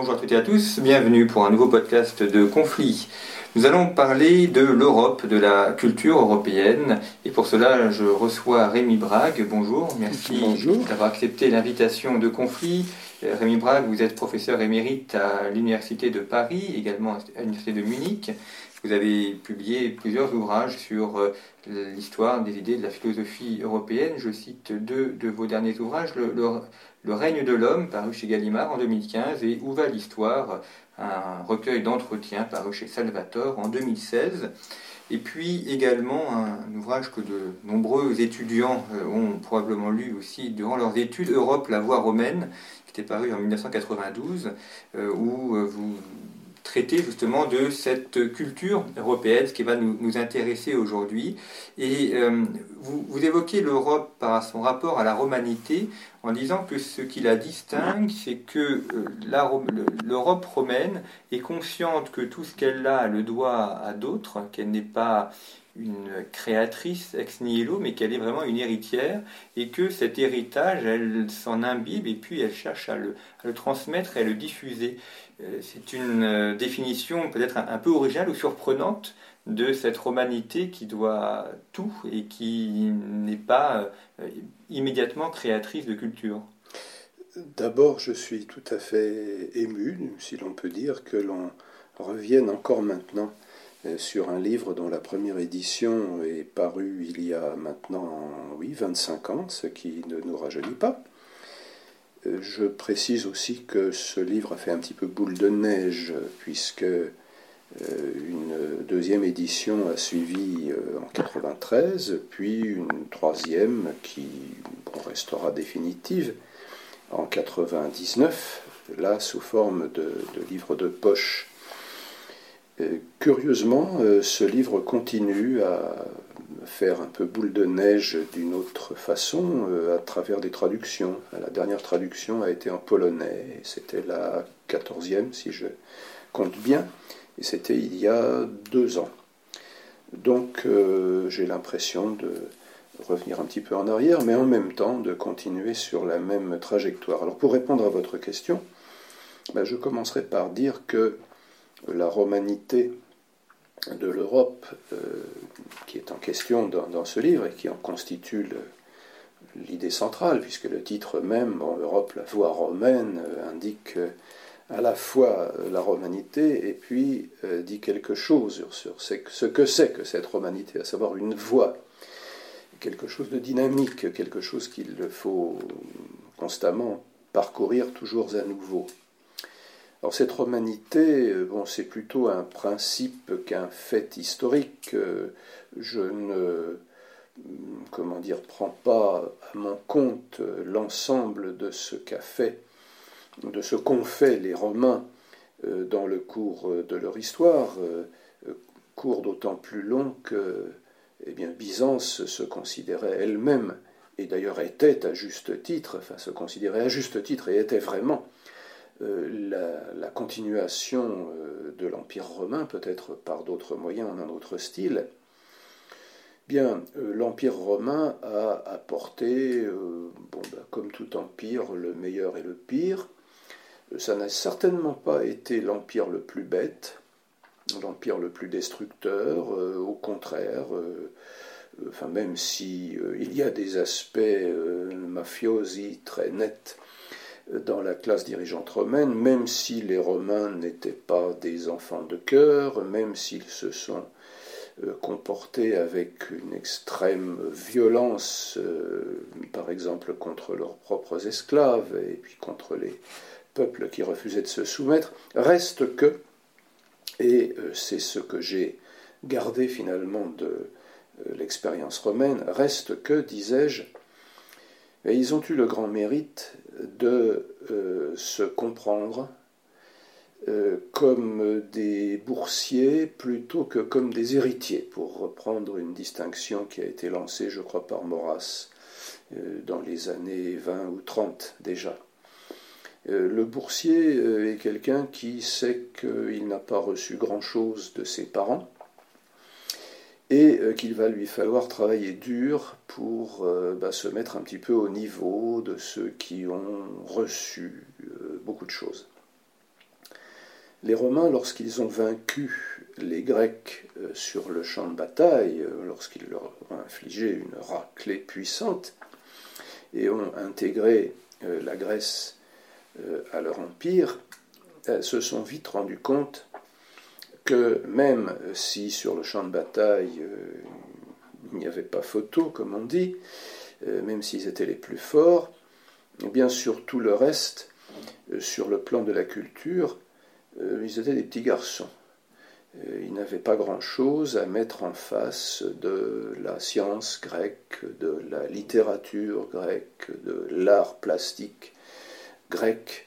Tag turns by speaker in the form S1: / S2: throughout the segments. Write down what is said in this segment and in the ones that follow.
S1: Bonjour à toutes et à tous, bienvenue pour un nouveau podcast de Conflit. Nous allons parler de l'Europe, de la culture européenne, et pour cela je reçois Rémi Brague. Bonjour, merci d'avoir accepté l'invitation de Conflit. Euh, Rémi Brague, vous êtes professeur émérite à l'Université de Paris, également à l'Université de Munich. Vous avez publié plusieurs ouvrages sur euh, l'histoire des idées de la philosophie européenne. Je cite deux de vos derniers ouvrages, le, règne de l'homme, paru chez Gallimard en 2015, et Où va l'histoire, un recueil d'entretiens paru chez Salvatore en 2016. Et puis également un ouvrage que de nombreux étudiants euh, ont probablement lu aussi durant leurs études, Europe, la voie romaine, qui était paru en 1992, euh, où vous traiter justement de cette culture européenne, ce qui va nous, intéresser aujourd'hui. Et euh, vous, évoquez l'Europe par son rapport à la romanité en disant que ce qui la distingue, c'est que euh, l'Europe romaine est consciente que tout ce qu'elle a le doit à d'autres, qu'elle n'est pas une créatrice ex nihilo, mais qu'elle est vraiment une héritière, et que cet héritage, elle s'en imbibe, et puis elle cherche à le, à le transmettre et à le diffuser. Euh, c'est une euh, définition peut-être un, peu originale ou surprenante de cette romanité qui doit tout et qui n'est pas euh, immédiatement créatrice de culture.
S2: D'abord, je suis tout à fait ému, si l'on peut dire, que l'on revienne encore maintenant sur un livre dont la première édition est parue il y a maintenant, oui, 25 ans, ce qui ne nous rajeunit pas. Je précise aussi que ce livre a fait un petit peu boule de neige, puisque euh, une deuxième édition a suivi euh, en 93, puis une troisième qui restera définitive en 99, là sous forme de, de livre de poche. Euh, curieusement, ce livre continue à faire un peu boule de neige d'une autre façon euh, à travers des traductions. La dernière traduction a été en polonais, c'était la quatorzième si je compte bien, c'était il y a deux ans. Donc euh, j'ai l'impression de revenir un petit peu en arrière, mais en même temps de continuer sur la même trajectoire. Alors pour répondre à votre question, ben, je commencerai par dire que la romanité de l'Europe euh, qui est en question dans, ce livre et qui en constitue l'idée centrale, puisque le titre même, bon, Europe, la voie romaine, euh, indique à la fois la romanité et puis dit quelque chose sur ce que c'est que cette romanité, à savoir une voie, quelque chose de dynamique, quelque chose qu'il faut constamment parcourir toujours à nouveau. Alors cette romanité, euh, bon, c'est plutôt un principe qu'un fait historique. Euh, je ne comment dire, prends pas à mon compte l'ensemble de ce qu'a fait, de ce qu'ont fait les Romains euh, dans le cours de leur histoire, cours d'autant plus long que eh Byzance se considérait elle-même, et d'ailleurs était à juste titre, enfin se considérait à juste titre et était vraiment euh, la, continuation euh, de l'Empire romain, peut-être par d'autres moyens, en un autre style, bien, euh, l'Empire romain a apporté, ben, comme tout empire, le meilleur et le pire. Ça n'a certainement pas été l'empire le plus bête, l'empire le plus destructeur, au contraire. enfin, même si il y a des aspects mafiosi très nets dans la classe dirigeante romaine, même si les Romains n'étaient pas des enfants de cœur, même s'ils se sont euh, comportés avec une extrême violence, euh, par exemple contre leurs propres esclaves et puis contre les peuples qui refusaient de se soumettre, reste que, et euh, c'est ce que j'ai gardé finalement de l'expérience romaine, reste que, disais-je, ils ont eu le grand mérite de se comprendre comme des boursiers plutôt que comme des héritiers, pour reprendre une distinction qui a été lancée, je crois, par Maurras dans les années 20 ou 30 déjà. Euh, le boursier euh, est quelqu'un qui sait qu'il n'a pas reçu grand-chose de ses parents et euh, qu'il va lui falloir travailler dur pour bah, se mettre un petit peu au niveau de ceux qui ont reçu beaucoup de choses. Les Romains, lorsqu'ils ont vaincu les Grecs sur le champ de bataille, lorsqu'ils leur ont infligé une raclée puissante et ont intégré la Grèce à leur empire, se sont vite rendus compte que même si sur le champ de bataille euh, il n'y avait pas photo, comme on dit, euh, même s'ils étaient les plus forts, eh bien sur tout le reste, sur le plan de la culture, ils étaient des petits garçons. Ils n'avaient pas grand-chose à mettre en face de la science grecque, de la littérature grecque, de l'art plastique grec.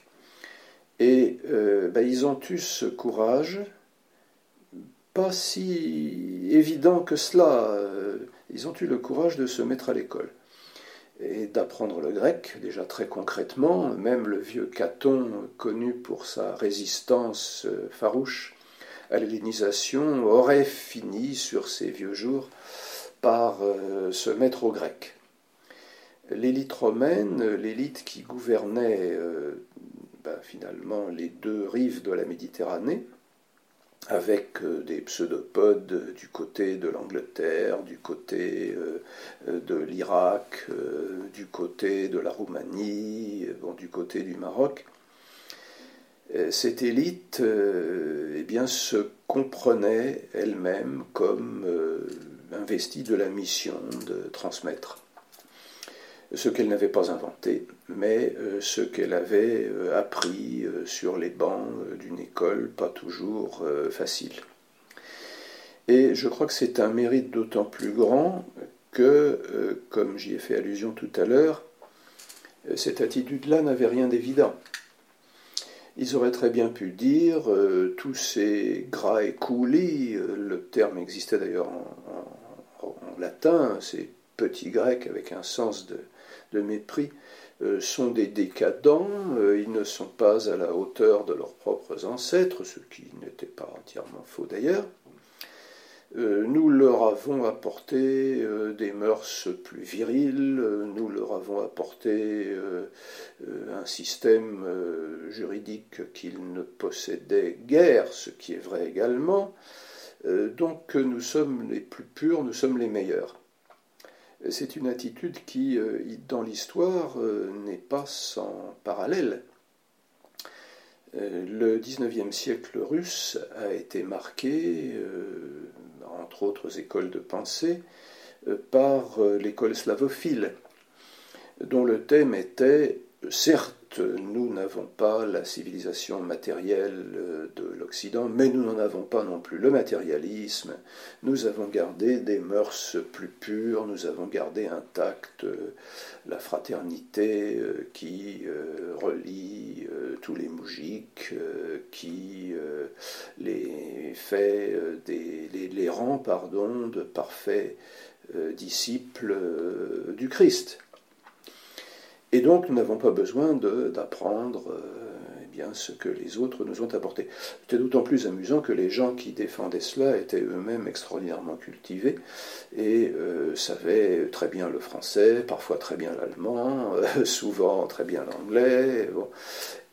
S2: Et euh, ben, ils ont eu ce courage, pas si évident que cela. Euh, ils ont eu le courage de se mettre à l'école et d'apprendre le grec, déjà très concrètement. Même le vieux Caton, connu pour sa résistance euh, farouche à l'hellénisation, aurait fini sur ses vieux jours par se mettre au grec l'élite romaine, l'élite qui gouvernait euh, ben, finalement les deux rives de la Méditerranée, avec euh, des pseudopodes du côté de l'Angleterre, du côté euh, de l'Irak, du côté de la Roumanie, du côté du Maroc. Cette élite eh se comprenait elle-même comme investie de la mission de transmettre ce qu'elle n'avait pas inventé, mais euh, ce qu'elle avait euh, appris euh, sur les bancs d'une école pas toujours facile. Et je crois que c'est un mérite d'autant plus grand que, comme j'y ai fait allusion tout à l'heure, cette attitude-là n'avait rien d'évident. Ils auraient très bien pu dire tous ces gras et coulis, le terme existait d'ailleurs en, en, latin, ces petits grecs avec un sens de, de mépris euh, sont des décadents, euh, ils ne sont pas à la hauteur de leurs propres ancêtres, ce qui n'était pas entièrement faux d'ailleurs. Euh, nous leur avons apporté des mœurs plus viriles, nous leur avons apporté un système juridique qu'ils ne possédaient guère, ce qui est vrai également. donc nous sommes les plus purs, nous sommes les meilleurs c'est une attitude qui, euh, dans l'histoire, euh, n'est pas sans parallèle. Euh, le XIXe siècle russe a été marqué, entre autres écoles de pensée, par l'école slavophile, dont le thème était certes nous n'avons pas la civilisation matérielle euh, de l'Occident, mais nous n'en avons pas non plus le matérialisme. Nous avons gardé des mœurs plus pures, nous avons gardé intacte euh, la fraternité euh, qui relie tous les moujiks, qui les fait des, les rend de parfaits disciples du Christ. Et donc nous n'avons pas besoin d'apprendre euh, eh ce que les autres nous ont apporté. C'était d'autant plus amusant que les gens qui défendaient cela étaient eux-mêmes extraordinairement cultivés et euh, savaient très bien le français, parfois très bien l'allemand, euh, souvent très bien l'anglais,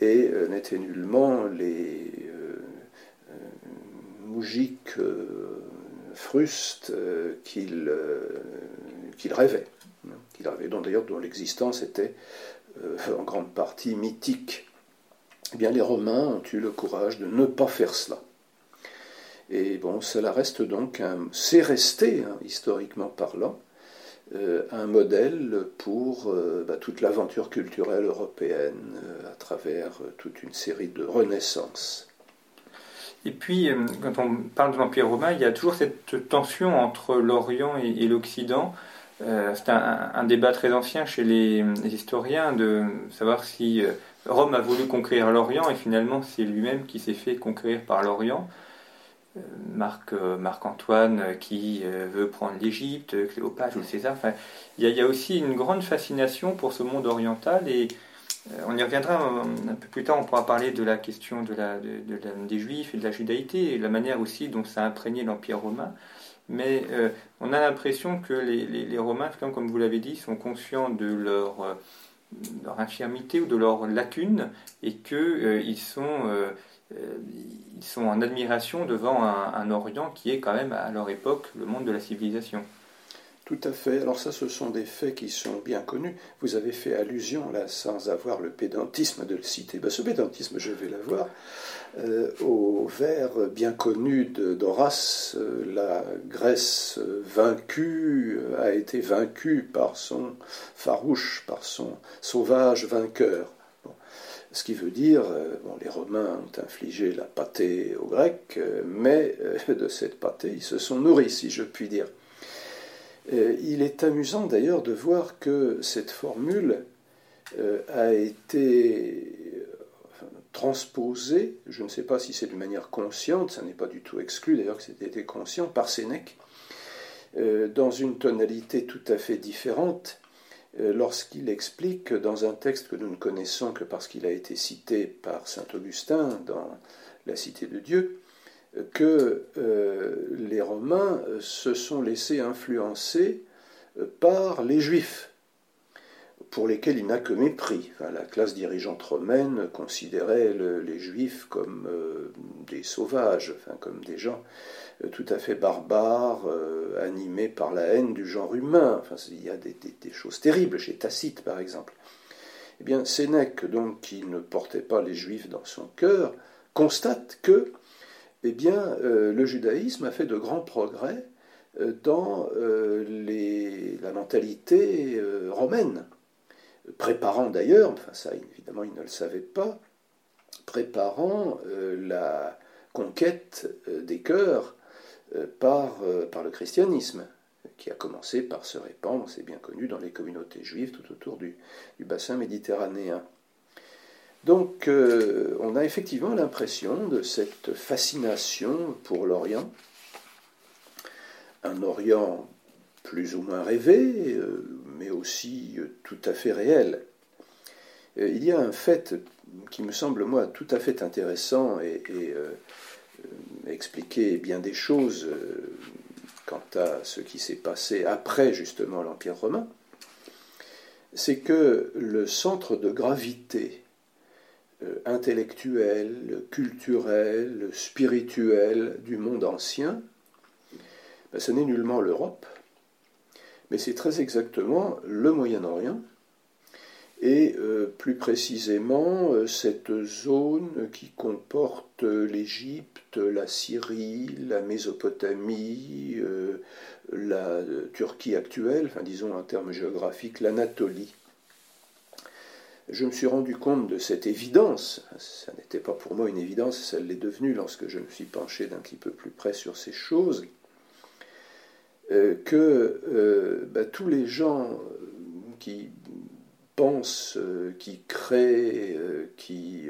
S2: et n'étaient nullement les moujiks frustes qu'ils rêvaient dont d'ailleurs dont l'existence était euh, en grande partie mythique. Eh bien, les Romains ont eu le courage de ne pas faire cela. Et bon, cela reste donc, c'est resté, hein, historiquement parlant, euh, un modèle pour euh, bah, toute l'aventure culturelle européenne à travers toute une série de renaissances.
S1: Et puis, quand on parle de l'Empire romain, il y a toujours cette tension entre l'Orient et l'Occident. C'est un, débat très ancien chez les, historiens de savoir si Rome a voulu conquérir l'Orient et finalement c'est lui-même qui s'est fait conquérir par l'Orient. Marc, Marc-Antoine qui veut prendre l'Égypte, Cléopâtre, Jules César. Il y, a aussi une grande fascination pour ce monde oriental et euh, on y reviendra un, peu plus tard, on pourra parler de la question des Juifs et de la judaïté et la manière aussi dont ça a imprégné l'Empire romain. Mais euh, on a l'impression que les, Romains, comme vous l'avez dit, sont conscients de leur, euh, infirmité ou de leur lacune et qu'ils sont, ils sont en admiration devant un Orient qui est quand même à leur époque le monde de la civilisation.
S2: Tout à fait. Alors ça, ce sont des faits qui sont bien connus. Vous avez fait allusion, là, sans avoir le pédantisme de le citer. Ben, ce pédantisme, je vais l'avoir, euh, au vers bien connu d'Horace, euh, la Grèce vaincue a été vaincue par son farouche, par son sauvage vainqueur. Ce qui veut dire, euh, bon, les Romains ont infligé la pâtée aux Grecs, mais de cette pâtée, ils se sont nourris, si je puis dire. Euh, il est amusant d'ailleurs de voir que cette formule euh, a été euh, transposée, je ne sais pas si c'est de manière consciente, ça n'est pas du tout exclu d'ailleurs que c'était conscient, par Sénèque, dans une tonalité tout à fait différente, lorsqu'il explique dans un texte que nous ne connaissons que parce qu'il a été cité par Saint Augustin dans La Cité de Dieu, que euh, les Romains se sont laissés influencer euh, par les Juifs, pour lesquels il n'a que mépris. la classe dirigeante romaine considérait les Juifs comme euh, des sauvages, comme des gens tout à fait barbares, animés par la haine du genre humain. Il y a des, des, choses terribles chez Tacite, par exemple. Eh bien, Sénèque, donc, qui ne portait pas les Juifs dans son cœur, constate que eh bien, euh, le judaïsme a fait de grands progrès euh, dans euh, la mentalité romaine, préparant d'ailleurs, enfin ça évidemment il ne le savait pas, préparant la conquête des cœurs par, par le christianisme, qui a commencé par se répandre, c'est bien connu, dans les communautés juives tout autour du bassin méditerranéen. Donc euh, on a effectivement l'impression de cette fascination pour l'Orient, un Orient plus ou moins rêvé, euh, mais aussi euh, tout à fait réel. il y a un fait qui me semble, moi, tout à fait intéressant et, expliquer bien des choses quant à ce qui s'est passé après justement l'Empire romain, c'est que le centre de gravité intellectuel, culturel, spirituel du monde ancien, ben, ce n'est nullement l'Europe, mais c'est très exactement le Moyen-Orient, et euh, plus précisément euh, cette zone qui comporte l'Égypte, la Syrie, la Mésopotamie, la Turquie actuelle, enfin disons en termes géographiques, l'Anatolie je me suis rendu compte de cette évidence, ça n'était pas pour moi une évidence, ça l'est devenu lorsque je me suis penché d'un petit peu plus près sur ces choses, euh, que euh, bah, tous les gens qui pensent, euh, qui créent, qui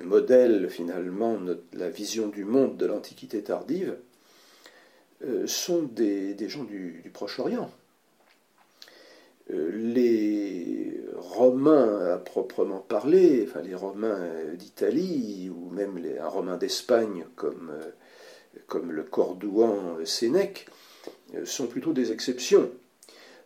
S2: modèlent finalement la vision du monde de l'Antiquité tardive, sont des, gens du Proche-Orient. Les Romains à proprement parler, enfin les Romains d'Italie ou même un Romain d'Espagne comme, euh, le Cordouan Sénèque, euh, sont plutôt des exceptions.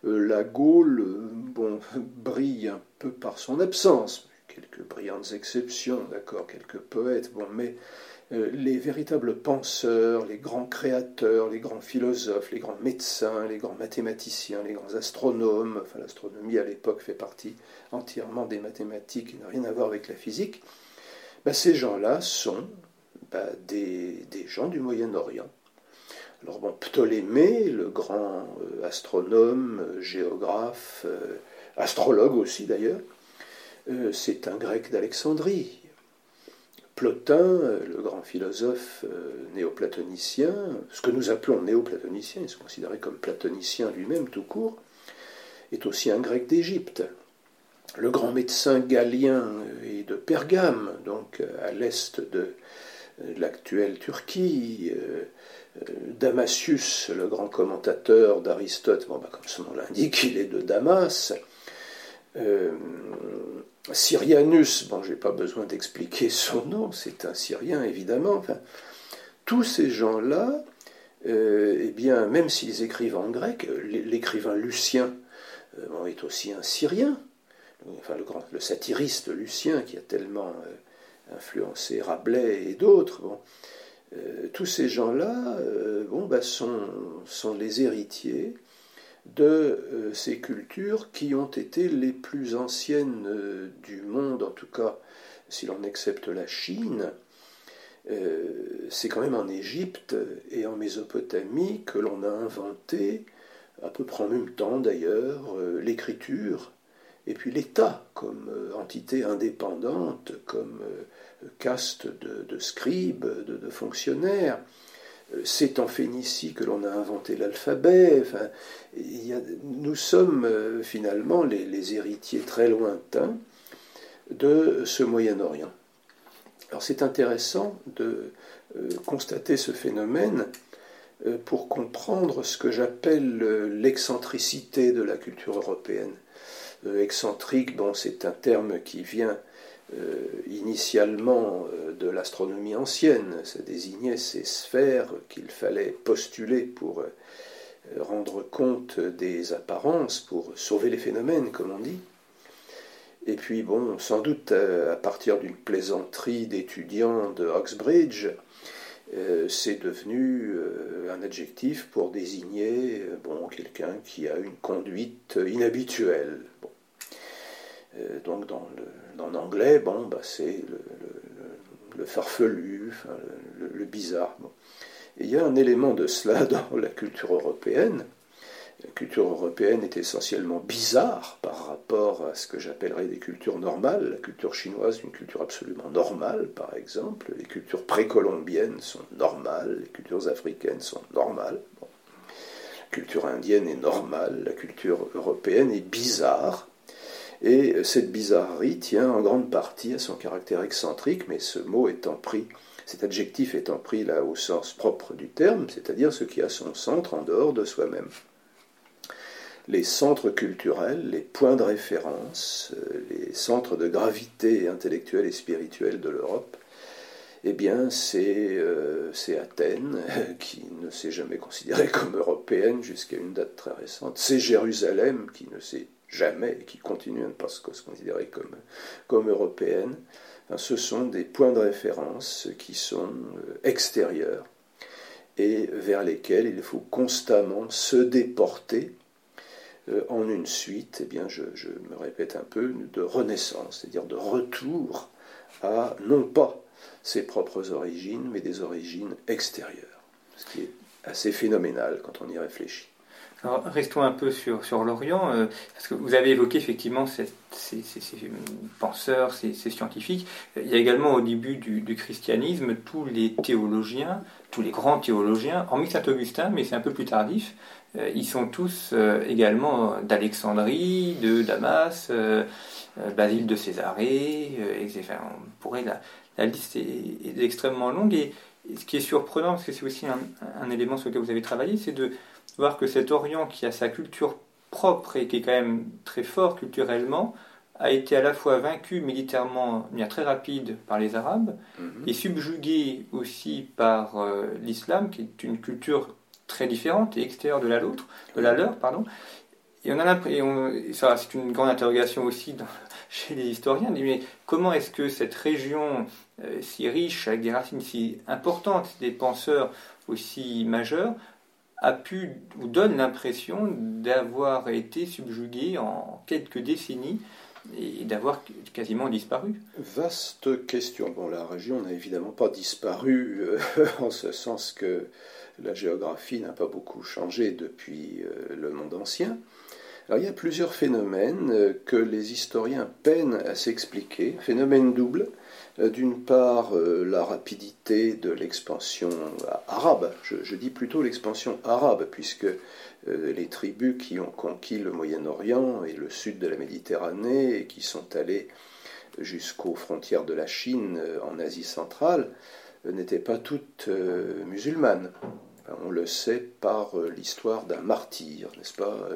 S2: Euh, la Gaule brille un peu par son absence, quelques brillantes exceptions, d'accord, quelques poètes, bon, mais euh, les véritables penseurs, les grands créateurs, les grands philosophes, les grands médecins, les grands mathématiciens, les grands astronomes, l'astronomie à l'époque fait partie entièrement des mathématiques et n'a rien à voir avec la physique, ben, ces gens-là sont ben, des, gens du Moyen-Orient. Alors bon, Ptolémée, le grand euh, astronome, euh, géographe, astrologue aussi d'ailleurs, c'est un grec d'Alexandrie. Plotin, le grand philosophe néoplatonicien, ce que nous appelons néoplatonicien, il se considérait comme platonicien lui-même tout court, est aussi un grec d'Égypte. Le grand médecin galien est de Pergame, donc à l'est de l'actuelle Turquie. Damasius, le grand commentateur d'Aristote, bah, comme son nom l'indique, il est de Damas. Euh, Syrianus, bon, j'ai pas besoin d'expliquer son nom, c'est un Syrien évidemment. tous ces gens-là, euh, eh bien, même s'ils écrivent en grec, l'écrivain Lucien euh, est aussi un Syrien. Le, grand, satiriste Lucien qui a tellement influencé Rabelais et d'autres. Euh, tous ces gens-là euh, bon, bah, sont, les héritiers de euh, ces cultures qui ont été les plus anciennes du monde, en tout cas si l'on accepte la Chine. c'est quand même en Égypte et en Mésopotamie que l'on a inventé, à peu près en même temps d'ailleurs, l'écriture et puis l'État comme entité indépendante, comme caste de, scribes, de, fonctionnaires. Euh, c'est en Phénicie que l'on a inventé l'alphabet. Enfin, nous sommes euh, finalement les, héritiers très lointains de ce Moyen-Orient. Alors c'est intéressant de euh, constater ce phénomène pour comprendre ce que j'appelle l'excentricité de la culture européenne. excentrique, bon, c'est un terme qui vient initialement euh, de l'astronomie ancienne. Ça désignait ces sphères qu'il fallait postuler pour euh, rendre compte des apparences, pour sauver les phénomènes, comme on dit. Et puis, bon, sans doute à partir d'une plaisanterie d'étudiants de Oxbridge, c'est devenu un adjectif pour désigner bon, quelqu'un qui a une conduite inhabituelle. donc, dans le, en anglais, bon, bah, c'est le, farfelu, le, bizarre. il y a un élément de cela dans la culture européenne. La culture européenne est essentiellement bizarre par rapport à ce que j'appellerais des cultures normales. La culture chinoise est une culture absolument normale, par exemple. Les cultures précolombiennes sont normales, les cultures africaines sont normales. La culture indienne est normale, la culture européenne est bizarre et cette bizarrerie tient en grande partie à son caractère excentrique, mais ce mot étant pris, cet adjectif étant pris là au sens propre du terme, c'est-à-dire ce qui a son centre en dehors de soi-même. Les centres culturels, les points de référence, les centres de gravité intellectuelle et spirituelle de l'Europe, eh bien, c'est euh, Athènes, qui ne s'est jamais considérée comme européenne jusqu'à une date très récente. C'est Jérusalem, qui ne s'est jamais, et qui continuent à ne pas se considérer comme, comme européennes, ce sont des points de référence qui sont euh, extérieurs et vers lesquels il faut constamment se déporter. Euh, en une suite, eh bien je, je, me répète un peu, de renaissance, c'est-à-dire de retour à non pas ses propres origines, mais des origines extérieures, ce qui est assez phénoménal quand on y réfléchit.
S1: Restons un peu sur, l'Orient, euh, parce que vous avez évoqué effectivement ces, penseurs, ces, scientifiques. Il y a également au début du, christianisme tous les théologiens, tous les grands théologiens, hormis Saint Augustin, mais c'est un peu plus tardif. Euh, ils sont tous euh, également d'Alexandrie, de Damas, Basile de Césarée, etc. On pourrait, la, la liste est, extrêmement longue et, ce qui est surprenant, parce que c'est aussi un élément sur lequel vous avez travaillé, c'est de voir que cet Orient qui a sa culture propre et qui est quand même très fort culturellement, a été à la fois vaincu militairement de manière très rapide par les Arabes mhm. et subjugué aussi par euh, l'islam, qui est une culture très différente et extérieure de la, de la leur. Pardon. Et on a l'impression, ça c'est une grande interrogation aussi chez les historiens, mais comment est-ce que cette région euh, si riche, avec des racines si importantes, des penseurs aussi majeurs, a pu ou donne l'impression d'avoir été subjugué en quelques décennies et d'avoir quasiment disparu.
S2: Vaste question. Bon, la région n'a évidemment pas disparu euh, en ce sens que la géographie n'a pas beaucoup changé depuis euh, le monde ancien. Alors, il y a plusieurs phénomènes que les historiens peinent à s'expliquer. Phénomène double. D'une part, la rapidité de l'expansion arabe. Je, dis plutôt l'expansion arabe, puisque les tribus qui ont conquis le Moyen-Orient et le sud de la Méditerranée et qui sont allées jusqu'aux frontières de la Chine en Asie centrale n'étaient pas toutes musulmanes. On le sait par euh, l'histoire d'un martyr, n'est-ce pas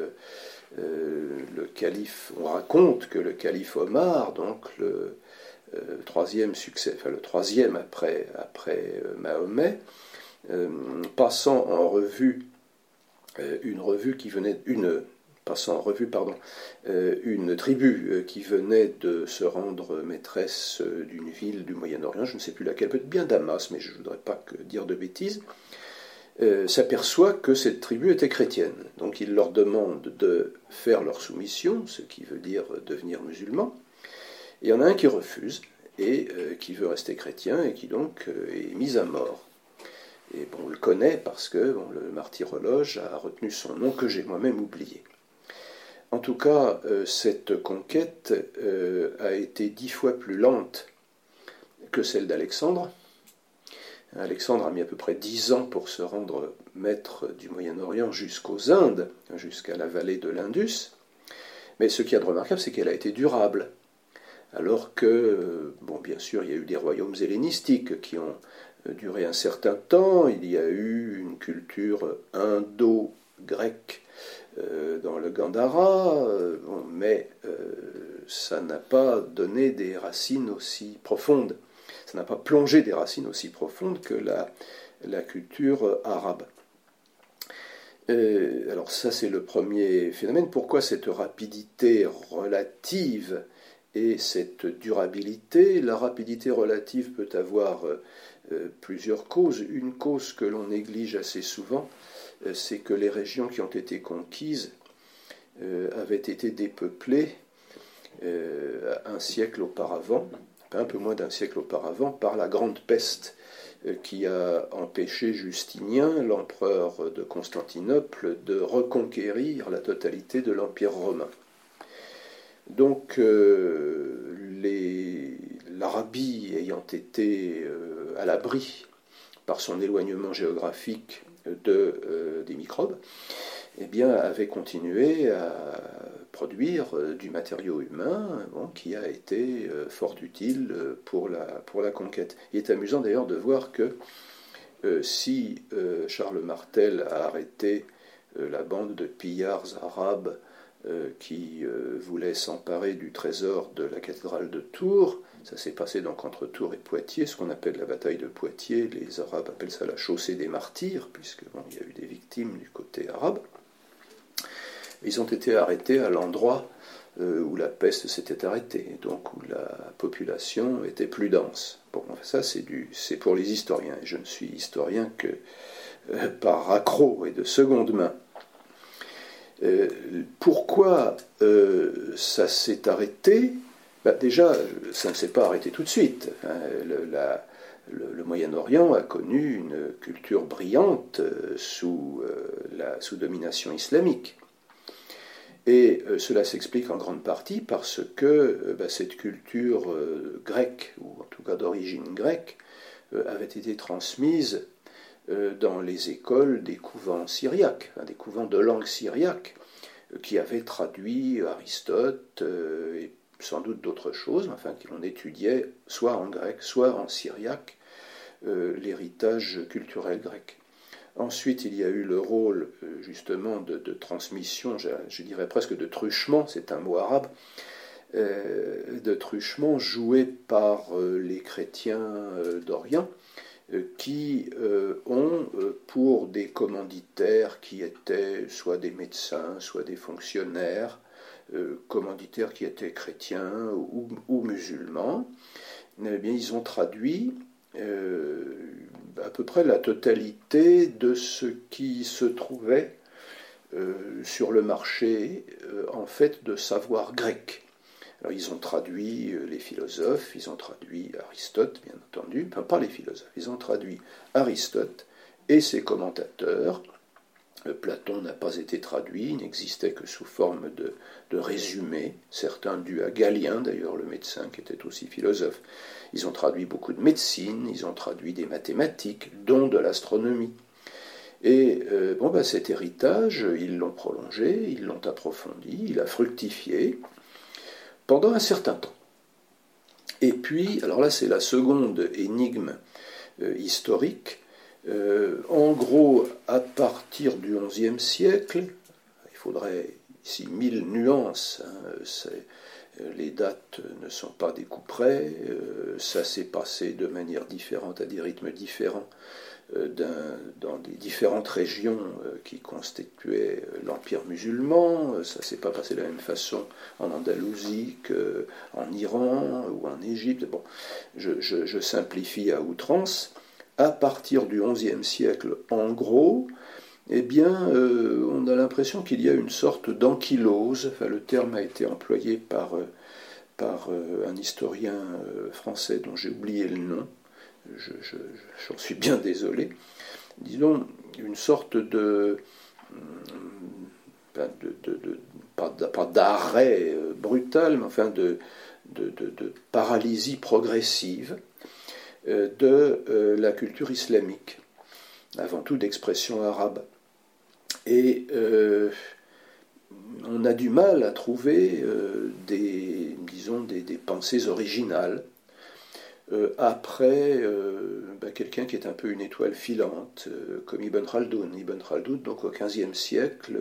S2: euh, euh, Le calife, on raconte que le calife Omar, donc le troisième succès, enfin après, après Mahomet, passant en revue une revue qui venait en revue une tribu qui venait de se rendre maîtresse d'une ville du Moyen-Orient, je ne sais plus laquelle, peut-être bien Damas, mais je ne voudrais pas dire de bêtises. Euh, s'aperçoit que cette tribu était chrétienne. Donc il leur demande de faire leur soumission, ce qui veut dire devenir musulman. il y en a un qui refuse et euh, qui veut rester chrétien et qui donc euh, est mis à mort. Et on le connaît parce que le martyrologe a retenu son nom que j'ai moi-même oublié. En tout cas, cette conquête a été dix fois plus lente que celle d'Alexandre, Alexandre a mis à peu près dix ans pour se rendre maître du Moyen-Orient jusqu'aux Indes, jusqu'à la vallée de l'Indus. Mais ce qui est remarquable, c'est qu'elle a été durable. Alors que, bon, bien sûr, il y a eu des royaumes hellénistiques qui ont duré un certain temps. Il y a eu une culture indo-grecque euh, dans le Gandhara, euh, mais euh, ça n'a pas donné des racines aussi profondes ça n'a pas plongé des racines aussi profondes que la, culture arabe. Euh, alors ça c'est le premier phénomène. Pourquoi cette rapidité relative et cette durabilité? La rapidité relative peut avoir euh, plusieurs causes. Une cause que l'on néglige assez souvent, euh, c'est que les régions qui ont été conquises avaient été dépeuplées un siècle auparavant un peu moins d'un siècle auparavant, par la grande peste euh, qui a empêché Justinien, l'empereur de Constantinople, de reconquérir la totalité de l'Empire romain. Donc euh, l'Arabie ayant été euh, à l'abri par son éloignement géographique de, des microbes, eh bien, avait continué à produire euh, du matériau humain qui a été euh, fort utile euh, pour la, pour la conquête. Il est amusant d'ailleurs de voir que si Charles Martel a arrêté la bande de pillards arabes qui voulaient s'emparer du trésor de la cathédrale de Tours, ça s'est passé donc entre Tours et Poitiers, ce qu'on appelle la bataille de Poitiers. Les Arabes appellent ça la chaussée des martyrs, puisque il y a eu des victimes du côté arabe. Ils ont été arrêtés à l'endroit euh, où la peste s'était arrêtée, donc où la population était plus dense. Bon, ça c'est pour les historiens. Je ne suis historien que euh, par accro et de seconde main. Euh, pourquoi ça s'est arrêté? Bah, Déjà, ça ne s'est pas arrêté tout de suite. Hein. le, Moyen-Orient a connu une culture brillante sous, la, sous domination islamique. Et euh, cela s'explique en grande partie parce que euh, bah, cette culture euh, grecque, ou en tout cas d'origine grecque, avait été transmise dans les écoles des couvents syriaques, des couvents de langue syriaque, qui avaient traduit Aristote et sans doute d'autres choses, enfin qu'on étudiait soit en grec, soit en syriaque, l'héritage culturel grec. Ensuite, il y a eu le rôle euh, justement de, transmission, je, dirais presque de truchement, c'est un mot arabe, euh, de truchement joué par euh, les chrétiens d'Orient qui ont, pour des commanditaires qui étaient soit des médecins, soit des fonctionnaires, commanditaires qui étaient chrétiens ou, musulmans, eh bien, ils ont traduit à peu près la totalité de ce qui se trouvait euh, sur le marché euh, en fait de savoir grec. Alors ils ont traduit euh, les philosophes, ils ont traduit Aristote, bien entendu, enfin pas les philosophes, ils ont traduit Aristote et ses commentateurs, Platon n'a pas été traduit, il n'existait que sous forme de, de résumé, certains dus à Galien d'ailleurs, le médecin qui était aussi philosophe. Ils ont traduit beaucoup de médecine, ils ont traduit des mathématiques, dont de l'astronomie. Et euh, bon, ben, cet héritage, ils l'ont prolongé, ils l'ont approfondi, il a fructifié pendant un certain temps. Et puis, alors là, c'est la seconde énigme euh, historique. Euh, en gros, à partir du XIe siècle, il faudrait ici mille nuances, hein, les dates ne sont pas des près, ça s'est passé de manière différente, à des rythmes différents euh, dans des différentes régions euh, qui constituaient euh, l'Empire musulman. Ça s'est pas passé de la même façon en Andalousie qu'en Iran ou en Égypte. Bon, je, simplifie à outrance. À partir du XIe siècle, en gros, eh bien, on a l'impression qu'il y a une sorte d'ankylose. Le terme a été employé par, par un historien français dont j'ai oublié le nom, j'en suis bien désolé, disons, une sorte de, ben, pas d'arrêt euh, brutal, mais enfin de, de, paralysie progressive euh, de euh, la culture islamique, avant tout d'expression arabe. Et on a du mal à trouver des, disons, des pensées originales euh, après euh, bah, quelqu'un qui est un peu une étoile filante, euh, comme Ibn Khaldun. Ibn Khaldun, donc au XVe siècle,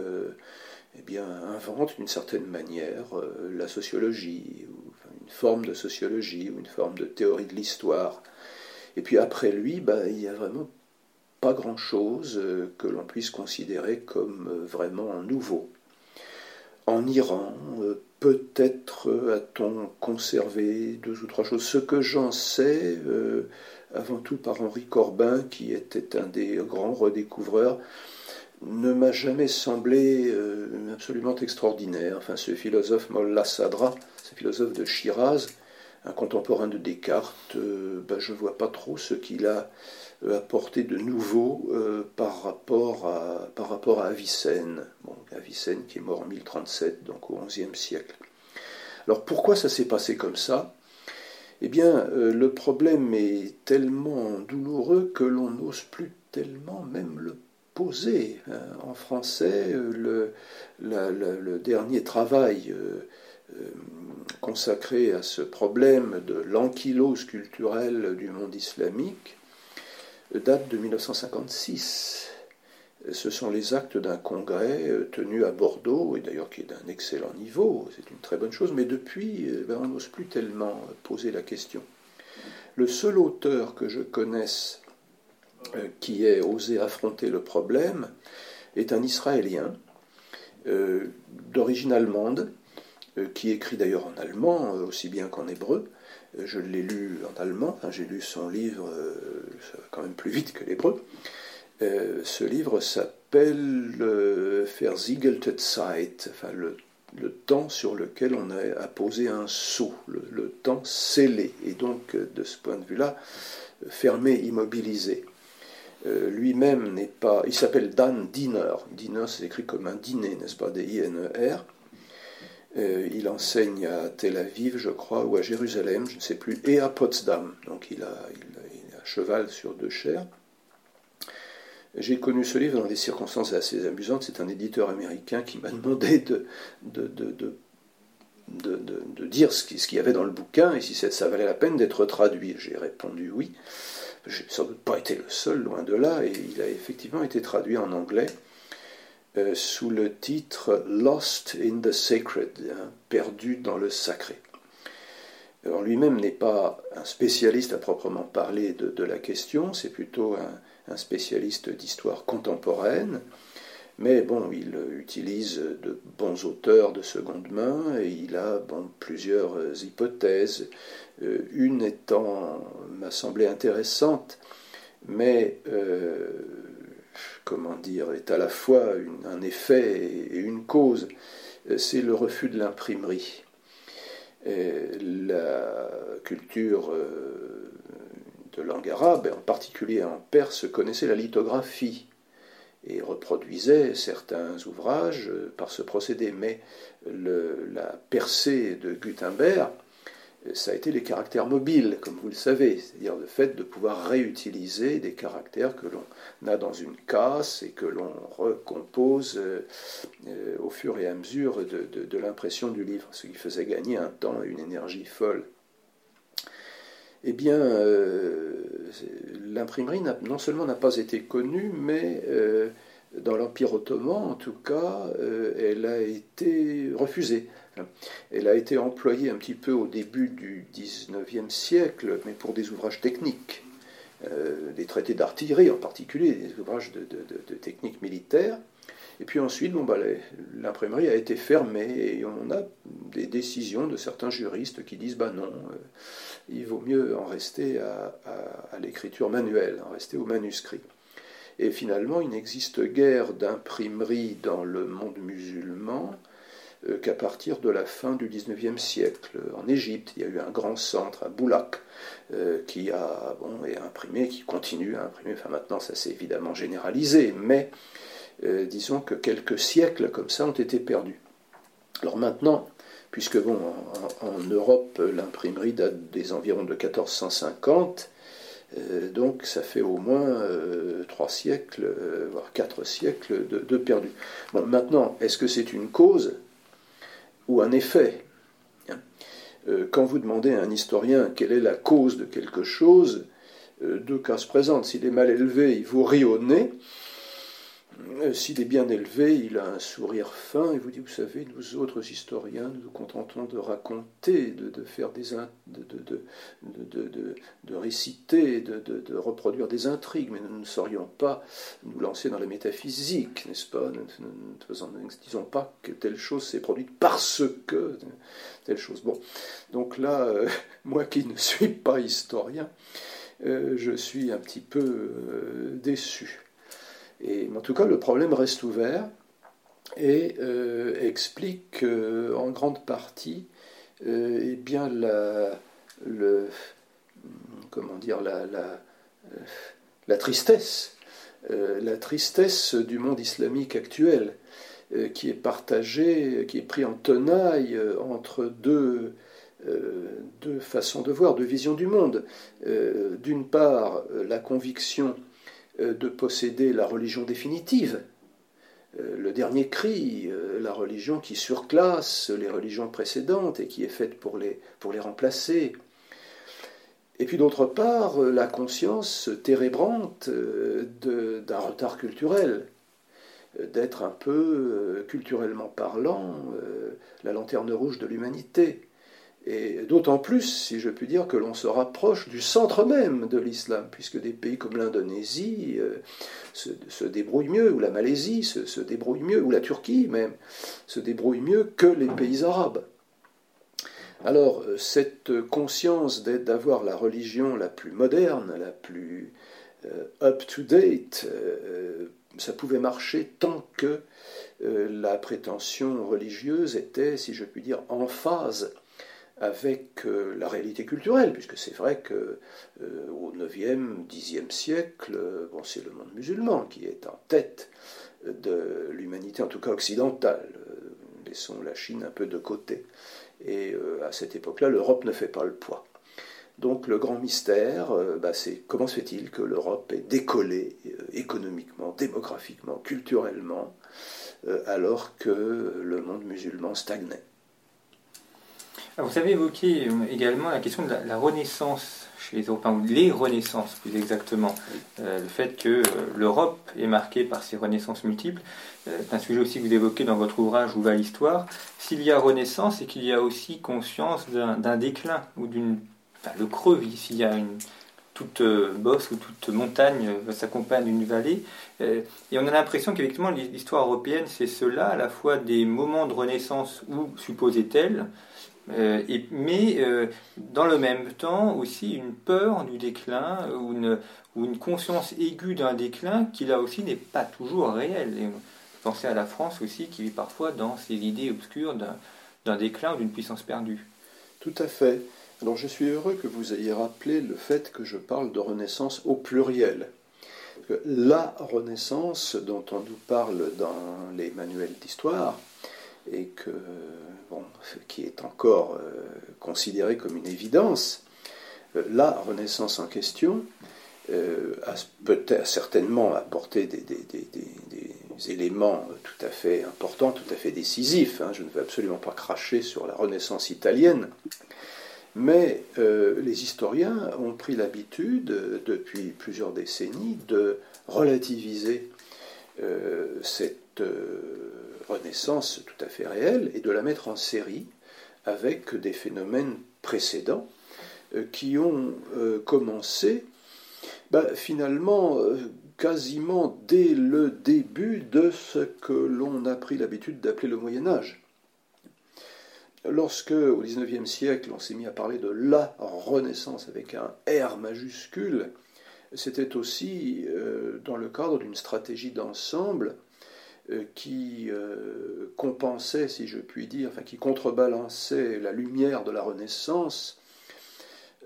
S2: eh bien, invente d'une certaine manière la sociologie, ou une forme de sociologie, ou une forme de théorie de l'histoire. Et puis après lui, bah, il n'y a vraiment pas grand-chose que l'on puisse considérer comme vraiment nouveau. En Iran, Peut-être a-t-on conservé deux ou trois choses. Ce que j'en sais, euh, avant tout par Henri Corbin, qui était un des grands redécouvreurs, ne m'a jamais semblé euh, absolument extraordinaire. Enfin, ce philosophe Mollah Sadra, ce philosophe de Shiraz, un contemporain de Descartes, euh, ben, je ne vois pas trop ce qu'il a apporté de nouveau par, rapport à, par rapport à Avicenne. Avicenne qui est mort en 1037, donc au XIe siècle. Alors pourquoi ça s'est passé comme ça? Eh bien, euh, le problème est tellement douloureux que l'on n'ose plus tellement même le poser. Hein. En français, euh, le, dernier travail euh, consacré à ce problème de l'ankylose culturelle du monde islamique date de 1956 ce sont les actes d'un congrès euh, tenu à Bordeaux, et d'ailleurs qui est d'un excellent niveau, c'est une très bonne chose, mais depuis, euh, ben, on n'ose plus tellement poser la question. Le seul auteur que je connaisse euh, qui ait osé affronter le problème est un Israélien d'origine allemande, qui écrit d'ailleurs en allemand aussi bien qu'en hébreu. Je l'ai lu en allemand, j'ai lu son livre, ça va quand même plus vite que l'hébreu. Euh, ce livre s'appelle euh, Versiegelte Zeit, enfin le, temps sur lequel on a apposé un sceau, le, temps scellé, et donc euh, de ce point de vue-là, fermé, immobilisé. Lui-même n'est pas. Il s'appelle Dan Diner. Diner, c'est écrit comme un dîner, n'est-ce pas, des I-N-E-R. Il enseigne à Tel Aviv, je crois, ou à Jérusalem, je ne sais plus, et à Potsdam. Donc il a, il a cheval sur deux chairs. J'ai connu ce livre dans des circonstances assez amusantes. C'est un éditeur américain qui m'a demandé de, dire ce qu'il y avait dans le bouquin et si ça valait la peine d'être traduit. J'ai répondu oui. Je n'ai sans doute pas été le seul, loin de là, et il a effectivement été traduit en anglais euh, sous le titre Lost in the Sacred, hein, perdu dans le sacré. Lui-même n'est pas un spécialiste à proprement parler de, la question, c'est plutôt un, un spécialiste d'histoire contemporaine, mais bon, il utilise de bons auteurs de seconde main et il a bon, plusieurs hypothèses, euh, une étant m'a semblé intéressante, mais euh, comment dire, est à la fois un effet et une cause, c'est le refus de l'imprimerie. La culture euh, de langue arabe, en particulier en perse, connaissait la lithographie. et reproduisait certains ouvrages par ce procédé. Mais la percée de Gutenberg, ça a été les caractères mobiles, comme vous le savez, c'est-à-dire le fait de pouvoir réutiliser des caractères que l'on a dans une casse et que l'on recompose euh, euh, au fur et à mesure de, l'impression du livre, ce qui faisait gagner un temps et une énergie folle. Eh bien, euh, l'imprimerie non seulement n'a pas été connue, mais dans l'Empire ottoman, en tout cas, elle a été refusée. Elle a été employée un petit peu au début du XIXe siècle, mais pour des ouvrages techniques, euh, des traités d'artillerie en particulier, des ouvrages de, technique militaire. Et puis ensuite, bah, l'imprimerie a été fermée et on a des décisions de certains juristes qui disent bah non, euh, il vaut mieux en rester à, à l'écriture manuelle, en rester au manuscrit. Et finalement, il n'existe guère d'imprimerie dans le monde musulman qu'à partir de la fin du XIXe siècle. En Égypte, il y a eu un grand centre à Boulak euh, qui a bon, imprimé, qui continue à imprimer. Enfin, maintenant, ça s'est évidemment généralisé, mais euh, disons que quelques siècles comme ça ont été perdus. Alors maintenant, puisque en, Europe, l'imprimerie date des environs de 1450, donc ça fait au moins trois siècles, voire quatre siècles de, de perdus. Maintenant, est-ce que c'est une cause? Ou un effet. Hein. Euh, quand vous demandez à un historien quelle est la cause de quelque chose, euh, deux cas se présentent. S'il est mal élevé, il vous rit au nez. Euh, s'il est bien élevé, il a un sourire fin et vous dit, vous savez, nous autres historiens, nous nous contentons de raconter, de, faire des de, de, réciter, de, reproduire des intrigues, mais nous ne saurions pas nous lancer dans la métaphysique, n'est-ce pas? Nous ne disons pas que telle chose s'est produite parce que telle chose. Bon, donc là, euh, moi qui ne suis pas historien, euh, je suis un petit peu déçu. Et, en tout cas, le problème reste ouvert et euh, explique euh, en grande partie euh, eh bien la, comment dire, la, tristesse, la tristesse du monde islamique actuel, qui est partagé, qui est pris en tenaille entre deux, deux façons de voir, deux visions du monde. D'une part, la conviction euh, de posséder la religion définitive, euh, le dernier cri, euh, la religion qui surclasse les religions précédentes et qui est faite pour les, pour les remplacer. Et puis d'autre part, la conscience térébrante d'un retard culturel, d'être un peu, culturellement parlant, la lanterne rouge de l'humanité. Et d'autant plus, si je puis dire, que l'on se rapproche du centre même de l'islam, puisque des pays comme l'Indonésie euh, se, débrouillent mieux, ou la Malaisie se, se, débrouille mieux, ou la Turquie même, se débrouille mieux que les pays arabes. Alors, euh, cette conscience d'avoir la religion la plus moderne, la plus euh, up-to-date, ça pouvait marcher tant que la prétention religieuse était, si je puis dire, en phase avec euh, la réalité culturelle, puisque c'est vrai que euh, au 9e, 10e siècle, euh, c'est le monde musulman qui est en tête de l'humanité, en tout cas occidentale. laissons la Chine un peu de côté. Et à cette époque-là, l'Europe ne fait pas le poids. Donc le grand mystère, bah, c'est comment se fait-il que l'Europe est décollée économiquement, démographiquement, culturellement, alors que le monde musulman stagnait?
S1: Vous avez évoqué euh, également la question de la, renaissance chez les Européens, ou les renaissances plus exactement. Euh, le fait que euh, l'Europe est marquée par ces renaissances multiples. c'est un sujet aussi que vous évoquez dans votre ouvrage Où va l'histoire S'il y a renaissance, c'est qu'il y a aussi conscience d'un déclin, ou d'une. Enfin, le creux, s'il y a une. Toute bosse ou toute montagne s'accompagne d'une vallée. et on a l'impression qu'effectivement, l'histoire européenne, c'est cela, à la fois des moments de renaissance où, supposait-elle, euh, mais euh, dans le même temps aussi une peur du déclin ou une, ou une conscience aiguë d'un déclin qui là aussi n'est pas toujours réel. Et pensez à la France aussi qui vit parfois dans ces idées obscures d'un déclin ou d'une puissance perdue.
S2: Tout à fait. Alors je suis heureux que vous ayez rappelé le fait que je parle de renaissance au pluriel. la Renaissance dont on nous parle dans les manuels d'histoire, et qui est encore euh, considéré comme une évidence, euh, la Renaissance en question euh, a peut-être certainement apporté des, éléments tout à fait importants, tout à fait décisifs. Hein. Je ne veux absolument pas cracher sur la Renaissance italienne, mais les historiens ont pris l'habitude, depuis plusieurs décennies, de relativiser cette renaissance tout à fait réelle et de la mettre en série avec des phénomènes précédents euh, qui ont euh, commencé bah, finalement euh, quasiment dès le début de ce que l'on a pris l'habitude d'appeler le Moyen Âge. Lorsque, au XIXe siècle, on s'est mis à parler de la Renaissance avec un R majuscule, c'était aussi dans le cadre d'une stratégie d'ensemble euh, qui euh, compensait, si je puis dire, enfin qui contrebalançait la lumière de la Renaissance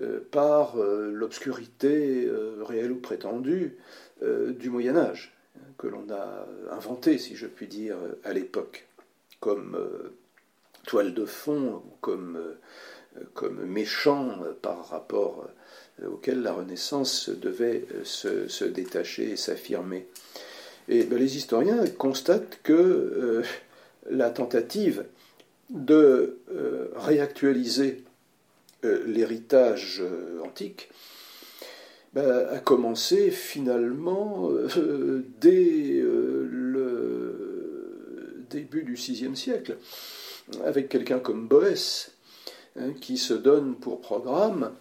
S2: euh, par l'obscurité réelle ou prétendue du Moyen Âge, que l'on a inventé, si je puis dire, à l'époque, comme toile de fond, comme, comme méchant par rapport auquel la Renaissance devait se, détacher et s'affirmer. Et ben, les historiens constatent que euh, la tentative de euh, réactualiser euh, l'héritage antique ben, a commencé finalement dès le début du VIe siècle, avec quelqu'un comme Boès, hein, qui se donne pour programme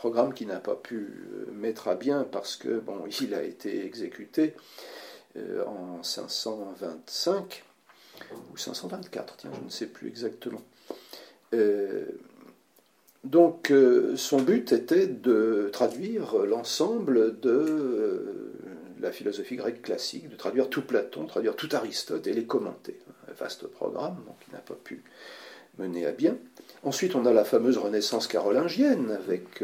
S2: programme qui n'a pas pu mettre à bien parce que bon, il a été exécuté euh, en 525 ou 524, tiens, je ne sais plus exactement. Euh, donc euh, son but était de traduire l'ensemble de la philosophie grecque classique, de traduire tout Platon, traduire tout Aristote et les commenter. Un vaste programme qui n'a pas pu mener à bien. Ensuite, on a la fameuse Renaissance carolingienne avec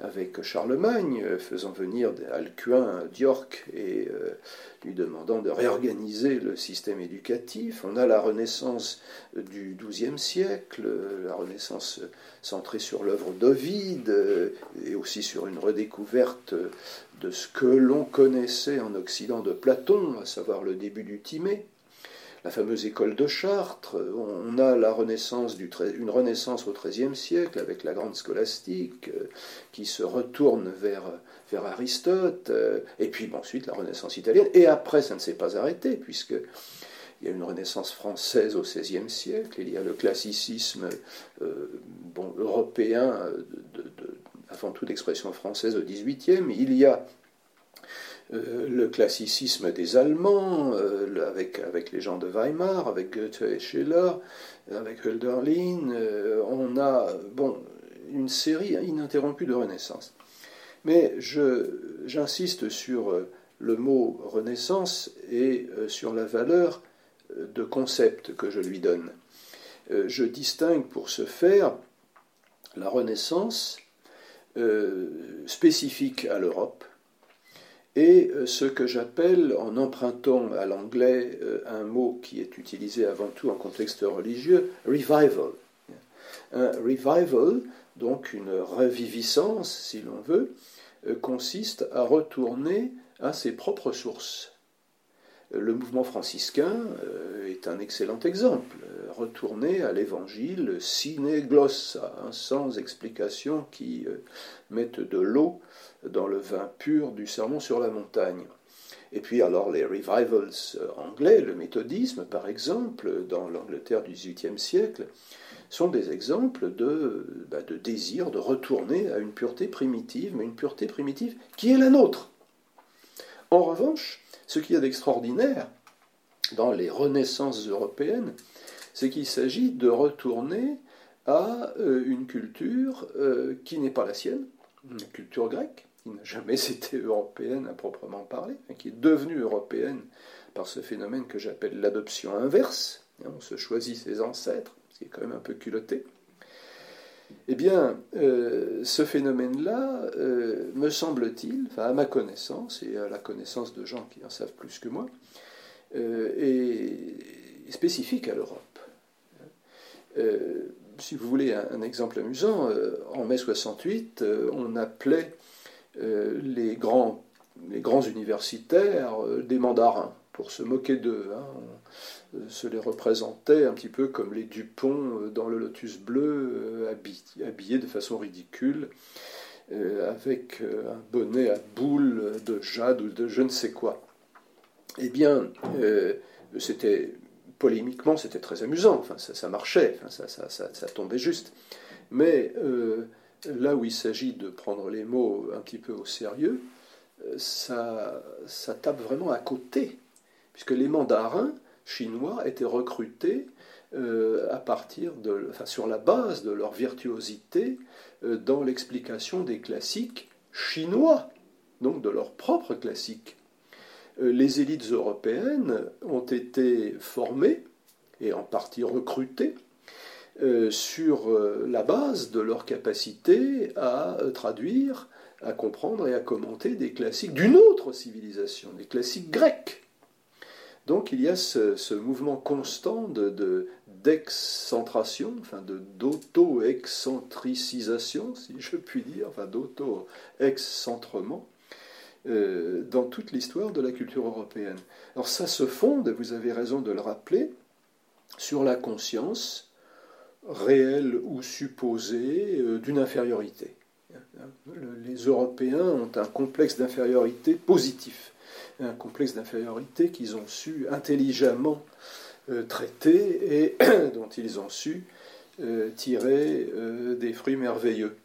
S2: avec Charlemagne, euh, faisant venir Alcuin d'York et euh, lui demandant de réorganiser le système éducatif. On a la Renaissance du XIIe siècle, la Renaissance centrée sur l'œuvre d'Ovide euh, et aussi sur une redécouverte de ce que l'on connaissait en Occident de Platon, à savoir le début du Timée la fameuse école de Chartres, on a la renaissance une renaissance au XIIIe siècle avec la grande scolastique euh, qui se retourne vers, Aristote, euh, et puis ensuite la renaissance italienne, et après ça ne s'est pas arrêté, puisque il y a une renaissance française au XVIe siècle, il y a le classicisme euh, européen, avant tout d'expression française au XVIIIe, il y a euh, le classicisme des Allemands, euh, avec, les gens de Weimar, avec Goethe et Schiller, avec Hölderlin, euh, on a bon, une série ininterrompue de Renaissance. Mais j'insiste sur le mot Renaissance et sur la valeur de concept que je lui donne. Je distingue pour ce faire la Renaissance spécifique à l'Europe, et euh, ce que j'appelle, en empruntant à l'anglais euh, un mot qui est utilisé avant tout en contexte religieux, revival. Un revival, donc une reviviscence, si l'on veut, euh, consiste à retourner à ses propres sources. Le mouvement franciscain est un excellent exemple. Retourner à l'évangile sine glossa, hein, sans explication qui mette de l'eau dans le vin pur du sermon sur la montagne. Et puis alors les revivals anglais, le méthodisme par exemple, dans l'Angleterre du XVIIIe siècle, sont des exemples bah, de désir de retourner à une pureté primitive, mais une pureté primitive qui est la nôtre. En revanche, ce qu'il y a d'extraordinaire dans les renaissances européennes, c'est qu'il s'agit de retourner à euh, une culture euh, qui n'est pas la sienne, une culture grecque, qui n'a jamais été européenne à proprement parler, qui est devenue européenne par ce phénomène que j'appelle l'adoption inverse. On se choisit ses ancêtres, ce qui est quand même un peu culotté. Eh bien, euh, ce phénomène-là, euh, me semble-t-il, à ma connaissance et à la connaissance de gens qui en savent plus que moi, euh, est spécifique à l'Europe. si vous voulez un, exemple amusant, en mai 68, on appelait les grands universitaires des mandarins pour se moquer d'eux. Hein. Euh, se les représentait un petit peu comme les Dupont euh, dans le Lotus bleu, euh, habillés de façon ridicule, avec un bonnet à boules de jade ou de je ne sais quoi. Eh bien, c'était polémiquement, c'était très amusant, enfin, ça, marchait, ça, ça, tombait juste. Mais là où il s'agit de prendre les mots un petit peu au sérieux, ça, ça tape vraiment à côté, puisque les mandarins, chinois étaient recrutés euh, à partir de, sur la base de leur virtuosité euh, dans l'explication des classiques chinois, donc de leurs propres classiques. Euh, les élites européennes ont été formées et en partie recrutées sur la base de leur capacité à traduire, à comprendre et à commenter des classiques d'une autre civilisation, des classiques grecs. Donc il y a ce, mouvement constant de, d'excentration, enfin d'auto-excentricisation, si je puis dire, enfin d'auto-excentrement, euh, dans toute l'histoire de la culture européenne. Alors ça se fonde, vous avez raison de le rappeler, sur la conscience réelle ou supposée euh, d'une infériorité. Les Européens ont un complexe d'infériorité positif un complexe d'infériorité qu'ils ont su intelligemment euh, traiter et dont ils ont su euh, tirer euh, des fruits merveilleux.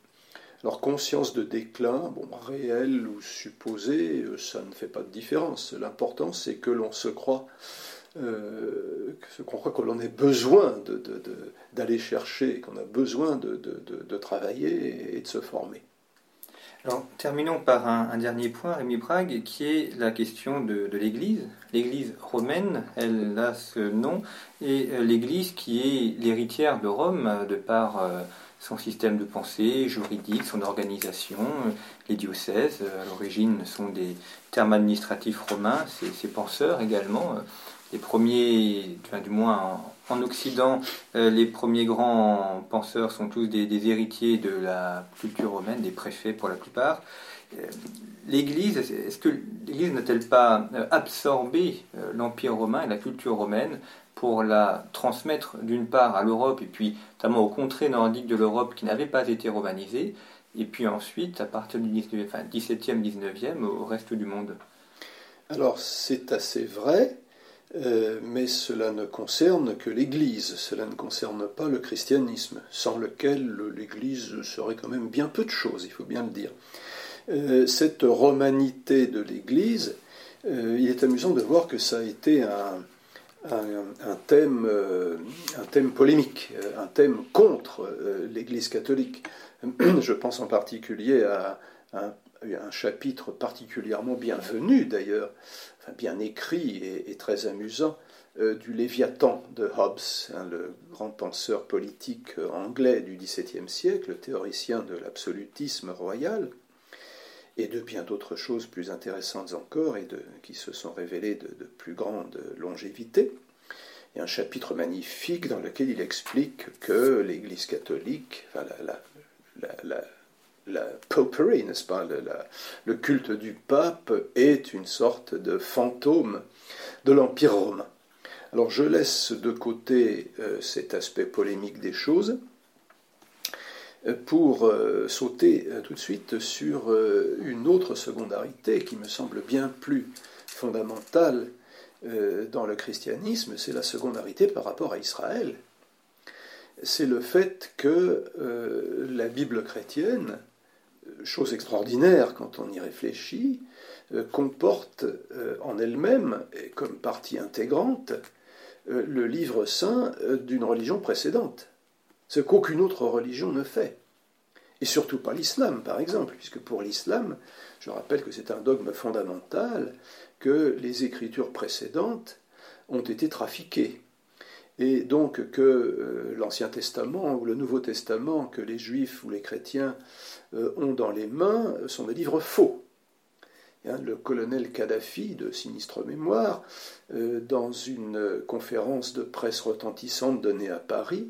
S2: Alors conscience de déclin, bon, réel ou supposé, ça ne fait pas de différence. L'important c'est que l'on se croit, qu'on croit que l'on ait besoin d'aller chercher, qu'on a besoin de, travailler et de se former.
S1: Alors, terminons par un, dernier point, Rémi Brague, qui est la question de, l'Église. L'Église romaine, elle a ce nom, et euh, l'Église qui est l'héritière de Rome de par euh, son système de pensée juridique, son organisation, euh, les diocèses, à l'origine sont des termes administratifs romains, ses penseurs également, les premiers, du moins en, Occident, euh, les premiers grands penseurs sont tous des, héritiers de la culture romaine, des préfets pour la plupart. Euh, L'Église, est-ce que l'Église n'a-t-elle pas euh, absorbé l'Empire romain et la culture romaine pour la transmettre d'une part à l'Europe et puis notamment aux contrées nordiques de l'Europe qui n'avaient pas été romanisées, et puis ensuite, à partir du 19, enfin, 17e, 19e, au reste du monde?
S2: Alors c'est assez vrai, euh, mais cela ne concerne que l'Église, cela ne concerne pas le christianisme, sans lequel l'Église serait quand même bien peu de choses, il faut bien le dire. Euh, cette romanité de l'Église, euh, il est amusant de voir que ça a été un, thème, un thème polémique, un thème contre l'Église catholique. Je pense en particulier à un un chapitre particulièrement bienvenu d'ailleurs, bien écrit et, très amusant, euh, du Léviathan de Hobbes, hein, le grand penseur politique anglais du XVIIe siècle, théoricien de l'absolutisme royal, et de bien d'autres choses plus intéressantes encore et qui se sont révélées de, plus grande longévité. Et un chapitre magnifique dans lequel il explique que l'Église catholique, la popery, n'est-ce pas le, culte du pape est une sorte de fantôme de l'Empire romain. Alors je laisse de côté euh, cet aspect polémique des choses euh, pour euh, sauter tout de suite sur une autre secondarité qui me semble bien plus fondamentale dans le christianisme, c'est la secondarité par rapport à Israël. C'est le fait que la Bible chrétienne chose extraordinaire quand on y réfléchit, euh, comporte euh, en elle-même, comme partie intégrante, euh, le livre saint d'une religion précédente, ce qu'aucune autre religion ne fait. Et surtout pas l'islam, par exemple, puisque pour l'islam, je rappelle que c'est un dogme fondamental que les écritures précédentes ont été trafiquées. Et donc que l'Ancien Testament ou le Nouveau Testament que les Juifs ou les chrétiens ont dans les mains sont des livres faux. Hein, le colonel Kadhafi, de sinistre mémoire, euh, dans une conférence de presse retentissante donnée à Paris,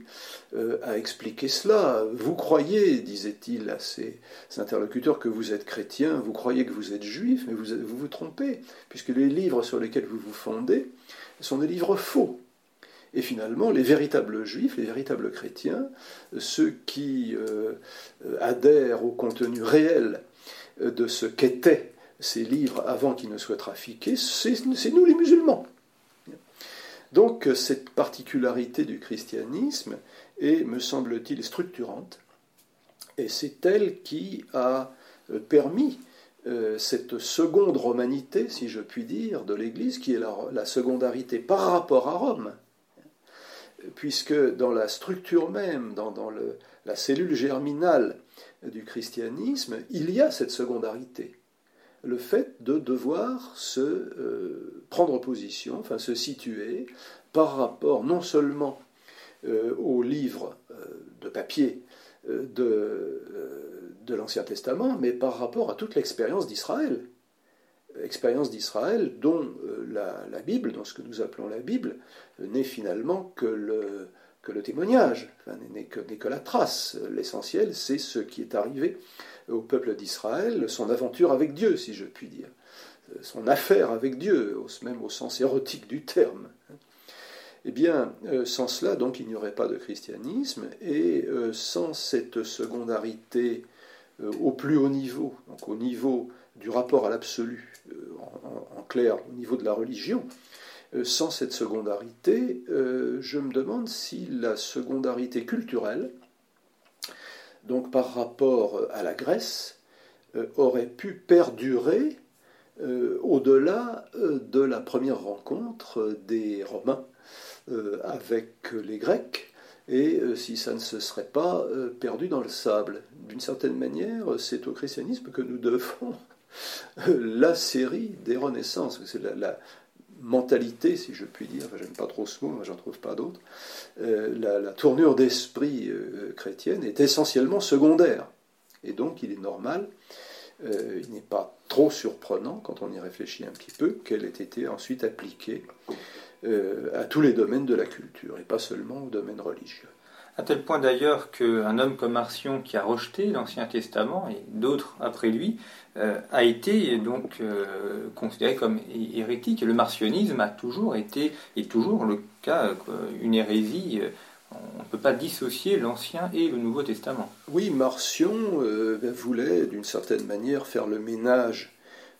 S2: euh, a expliqué cela. Vous croyez, disait-il à ses interlocuteurs, que vous êtes chrétien, vous croyez que vous êtes juif, mais vous, vous trompez, puisque les livres sur lesquels vous vous fondez sont des livres faux. Et finalement, les véritables juifs, les véritables chrétiens, ceux qui euh, adhèrent au contenu réel de ce qu'était ces livres avant qu'ils ne soient trafiqués, c'est nous les musulmans. Donc cette particularité du christianisme est, me semble-t-il, structurante, et c'est elle qui a euh, permis euh, cette seconde romanité, si je puis dire, de l'Église, qui est la, secondarité par rapport à Rome, puisque dans la structure même, dans, la cellule germinale du christianisme, il y a cette secondarité le fait de devoir se euh, prendre position, enfin se situer par rapport non seulement euh, aux livres euh, de papier de, de l'Ancien Testament, mais par rapport à toute l'expérience d'Israël. Expérience d'Israël dont la, la, Bible, dans ce que nous appelons la Bible, n'est finalement que le, témoignage, n'est que, la trace. L'essentiel, c'est ce qui est arrivé au peuple d'Israël son aventure avec Dieu, si je puis dire, son affaire avec Dieu, même au sens érotique du terme. Eh bien, euh, sans cela, donc, il n'y aurait pas de christianisme, et euh, sans cette secondarité euh, au plus haut niveau, donc au niveau du rapport à l'absolu, en, clair, au niveau de la religion, sans cette secondarité, je me demande si la secondarité culturelle, donc par rapport à la Grèce, euh, aurait pu perdurer euh, au-delà euh, de la première rencontre des Romains avec les Grecs, et si ça ne se serait pas perdu dans le sable. D'une certaine manière, c'est au christianisme que nous devons la série des renaissances. C'est la, mentalité, si je puis dire, enfin, j'aime pas trop ce mot, j'en trouve pas d'autre, euh, la, tournure d'esprit euh, chrétienne est essentiellement secondaire. Et donc il est normal, euh, il n'est pas trop surprenant, quand on y réfléchit un petit peu, qu'elle ait été ensuite appliquée à tous les domaines de la culture, et pas seulement au domaine religieux.
S1: À tel point d'ailleurs qu'un homme comme Marcion, qui a rejeté l'Ancien Testament, et d'autres après lui, euh, a été donc euh, considéré comme hérétique. Le marcionisme a toujours été, et toujours le cas, euh, une hérésie. on ne peut pas dissocier l'Ancien et le Nouveau Testament.
S2: Oui, Marcion voulait d'une certaine manière faire le ménage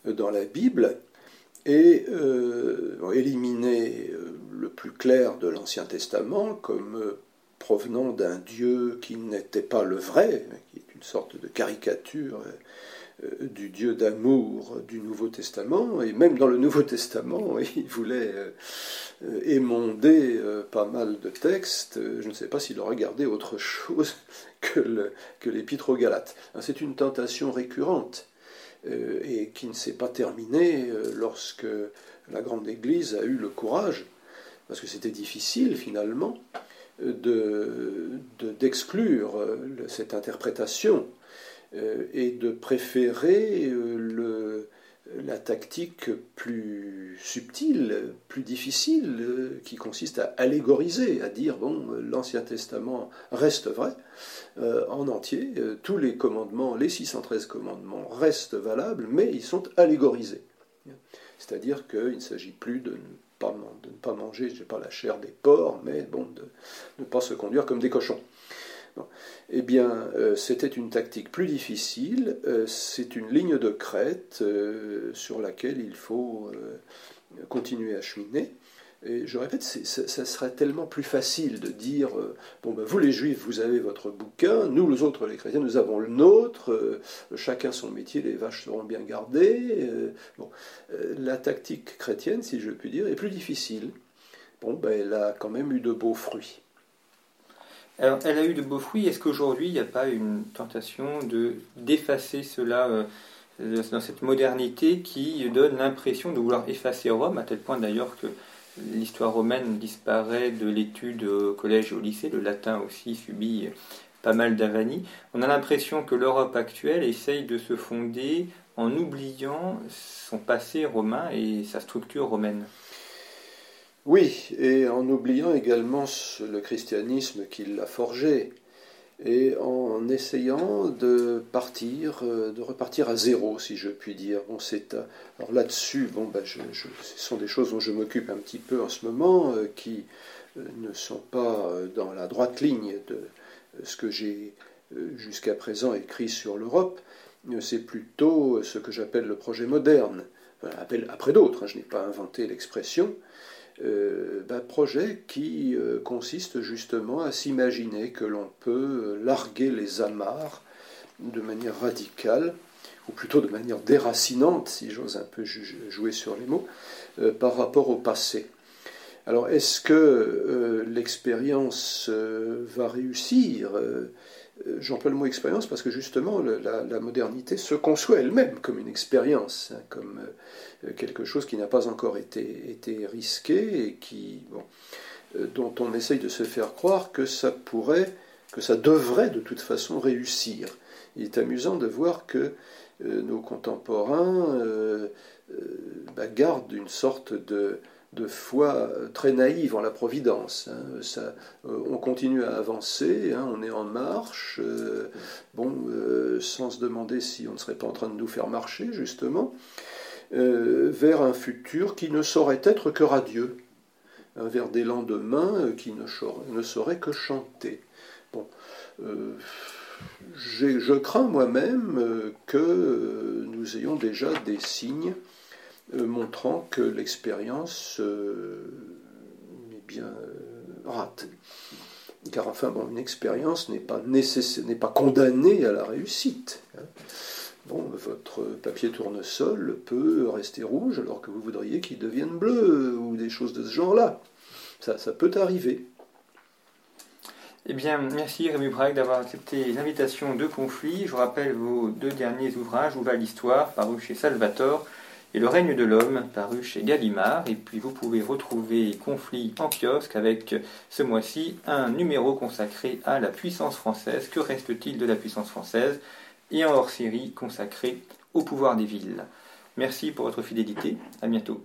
S2: dans la Bible et éliminer le plus clair de l'Ancien Testament comme provenant d'un Dieu qui n'était pas le vrai, qui est une sorte de caricature euh, du Dieu d'amour du Nouveau Testament, et même dans le Nouveau Testament, il voulait euh, émonder euh, pas mal de textes. Je ne sais pas s'il aurait gardé autre chose que l'Épître aux Galates. C'est une tentation récurrente et qui ne s'est pas terminée lorsque la Grande Église a eu le courage, parce que c'était difficile finalement, d'exclure de, cette interprétation euh, et de préférer euh, le, la tactique plus subtile, plus difficile, euh, qui consiste à allégoriser, à dire, bon, l'Ancien Testament reste vrai en entier, tous les commandements, les 613 commandements restent valables, mais ils sont allégorisés. C'est-à-dire qu'il ne s'agit plus de de ne pas manger, je pas, la chair des porcs, mais bon, de ne pas se conduire comme des cochons. Eh bien, euh, c'était une tactique plus difficile. Euh, c'est une ligne de crête euh, sur laquelle il faut continuer à cheminer. Et je répète, ça serait tellement plus facile de dire bon ben vous les juifs vous avez votre bouquin, nous les autres les chrétiens nous avons le nôtre, chacun son métier, les vaches seront bien gardées. bon, la tactique chrétienne, si je puis dire, est plus difficile. Bon ben elle a quand même eu de beaux fruits.
S1: Alors, elle a eu de beaux fruits. Est-ce qu'aujourd'hui, il n'y a pas une tentation de d'effacer cela euh, dans cette modernité qui donne l'impression de vouloir effacer Rome, à tel point d'ailleurs que l'histoire romaine disparaît de l'étude au collège et au lycée, le latin aussi subit pas mal d'avanies. On a l'impression que l'Europe actuelle essaye de se fonder en oubliant son passé romain et sa structure romaine.
S2: Oui, et en oubliant également le christianisme qui l'a forgé, et en essayant de partir, euh, de repartir à zéro, si je puis dire. Bon, c'est alors là-dessus, bon, ben, ce sont des choses dont je m'occupe un petit peu en ce moment, euh, qui euh, ne sont pas dans la droite ligne de ce que j'ai jusqu'à présent écrit sur l'Europe. C'est plutôt ce que j'appelle le projet moderne. après d'autres, hein, je n'ai pas inventé l'expression, euh, ben, projet qui euh, consiste justement à s'imaginer que l'on peut larguer les amarres de manière radicale, ou plutôt de manière déracinante, si j'ose un peu jouer sur les mots, euh, par rapport au passé. Alors, est-ce que l'expérience va réussir J'emploie le mot expérience parce que justement, la, modernité se conçoit elle-même comme une expérience, hein, comme euh, quelque chose qui n'a pas encore été, été, risqué et qui, euh, dont on essaye de se faire croire que ça pourrait, que ça devrait de toute façon réussir. Il est amusant de voir que euh, nos contemporains bah, gardent une sorte de, de foi très naïve en la providence. Hein. Ça, on continue à avancer, hein, on est en marche, bon, sans se demander si on ne serait pas en train de nous faire marcher, justement. Euh, vers un futur qui ne saurait être que radieux, vers des lendemains euh, qui ne, ne sauraient que chanter. Euh, je crains moi-même que nous ayons déjà des signes montrant que l'expérience est bien rate. Car enfin, une expérience n'est pas, n'est pas condamnée à la réussite. Hein votre papier tournesol peut rester rouge alors que vous voudriez qu'il devienne bleu ou des choses de ce genre-là. Ça, ça peut arriver.
S1: Eh bien, merci Rémi Braque d'avoir accepté l'invitation de Conflit. Je vous rappelle vos deux derniers ouvrages, Où va l'histoire, paru chez Salvatore, et Le règne de l'homme, paru chez Gallimard. Et puis vous pouvez retrouver Conflit en kiosque avec ce mois-ci un numéro consacré à la puissance française. Que reste-t-il de la puissance française? Et un hors-série consacré au pouvoir des villes. Merci pour votre fidélité, à bientôt.